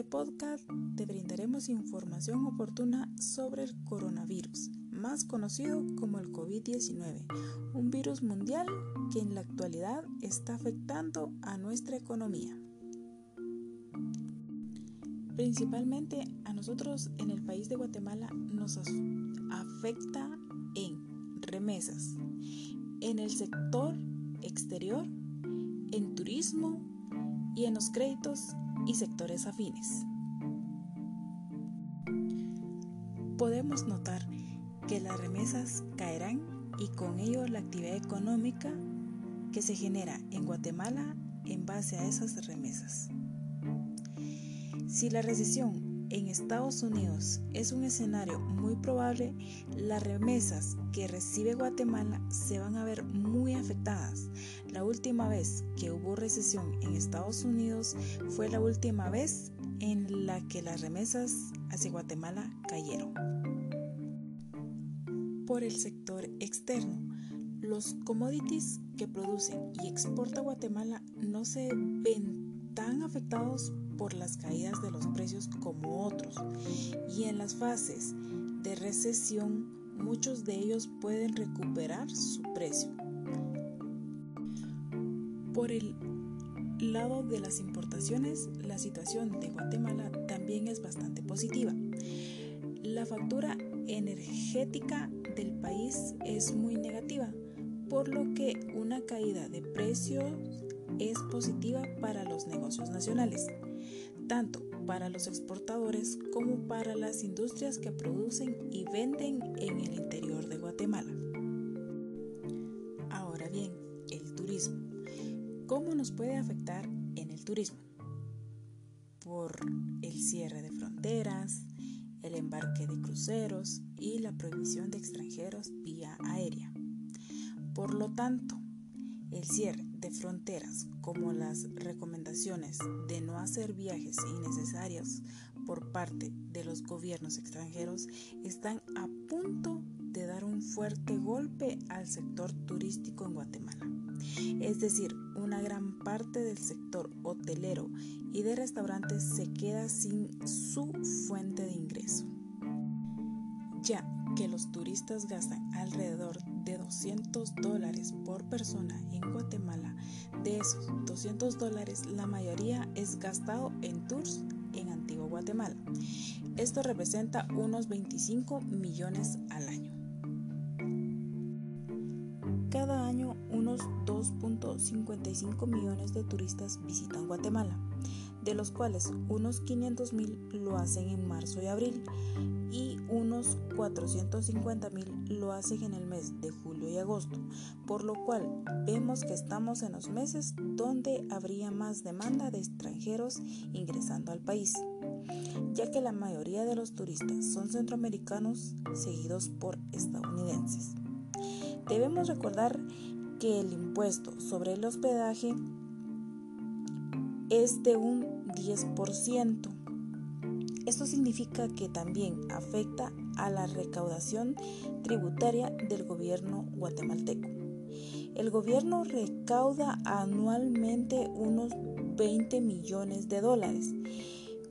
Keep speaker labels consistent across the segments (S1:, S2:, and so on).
S1: este podcast te brindaremos información oportuna sobre el coronavirus, más conocido como el COVID-19, un virus mundial que en la actualidad está afectando a nuestra economía. Principalmente a nosotros en el país de Guatemala nos afecta en remesas, en el sector exterior, en turismo y en los créditos y sectores afines. Podemos notar que las remesas caerán y con ello la actividad económica que se genera en Guatemala en base a esas remesas. Si la recesión en Estados Unidos es un escenario muy probable, las remesas que recibe Guatemala se van a ver muy afectadas. La última vez que hubo recesión en Estados Unidos fue la última vez en la que las remesas hacia Guatemala cayeron. Por el sector externo, los commodities que produce y exporta Guatemala no se ven tan afectados por las caídas de los precios como otros y en las fases de recesión muchos de ellos pueden recuperar su precio. Por el lado de las importaciones, la situación de Guatemala también es bastante positiva. La factura energética del país es muy negativa, por lo que una caída de precios es positiva para los negocios nacionales tanto para los exportadores como para las industrias que producen y venden en el interior de Guatemala. Ahora bien, el turismo. ¿Cómo nos puede afectar en el turismo? Por el cierre de fronteras, el embarque de cruceros y la prohibición de extranjeros vía aérea. Por lo tanto, el cierre de fronteras como las recomendaciones de no hacer viajes innecesarios por parte de los gobiernos extranjeros están a punto de dar un fuerte golpe al sector turístico en Guatemala. Es decir, una gran parte del sector hotelero y de restaurantes se queda sin su fuente de ingreso. Ya que los turistas gastan alrededor de 200 dólares por persona en Guatemala. De esos 200 dólares, la mayoría es gastado en tours en Antigua Guatemala. Esto representa unos 25 millones al año. Cada año unos 2.55 millones de turistas visitan Guatemala, de los cuales unos 500 mil lo hacen en marzo y abril y unos 450 mil lo hacen en el mes de julio y agosto, por lo cual vemos que estamos en los meses donde habría más demanda de extranjeros ingresando al país, ya que la mayoría de los turistas son centroamericanos seguidos por estadounidenses. Debemos recordar que el impuesto sobre el hospedaje es de un 10%. Esto significa que también afecta a la recaudación tributaria del gobierno guatemalteco. El gobierno recauda anualmente unos 20 millones de dólares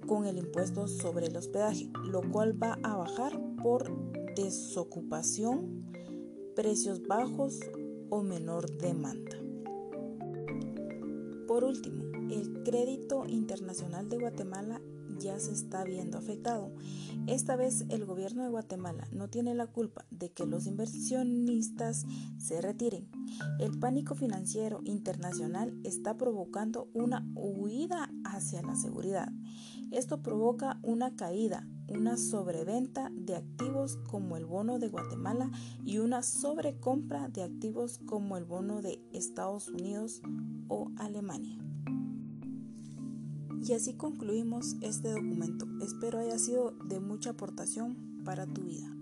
S1: con el impuesto sobre el hospedaje, lo cual va a bajar por desocupación, precios bajos o menor demanda. Por último, el crédito internacional de Guatemala ya se está viendo afectado. Esta vez el gobierno de Guatemala no tiene la culpa de que los inversionistas se retiren. El pánico financiero internacional está provocando una huida hacia la seguridad. Esto provoca una caída, una sobreventa de activos como el bono de Guatemala y una sobrecompra de activos como el bono de Estados Unidos o Alemania. Y así concluimos este documento. Espero haya sido de mucha aportación para tu vida.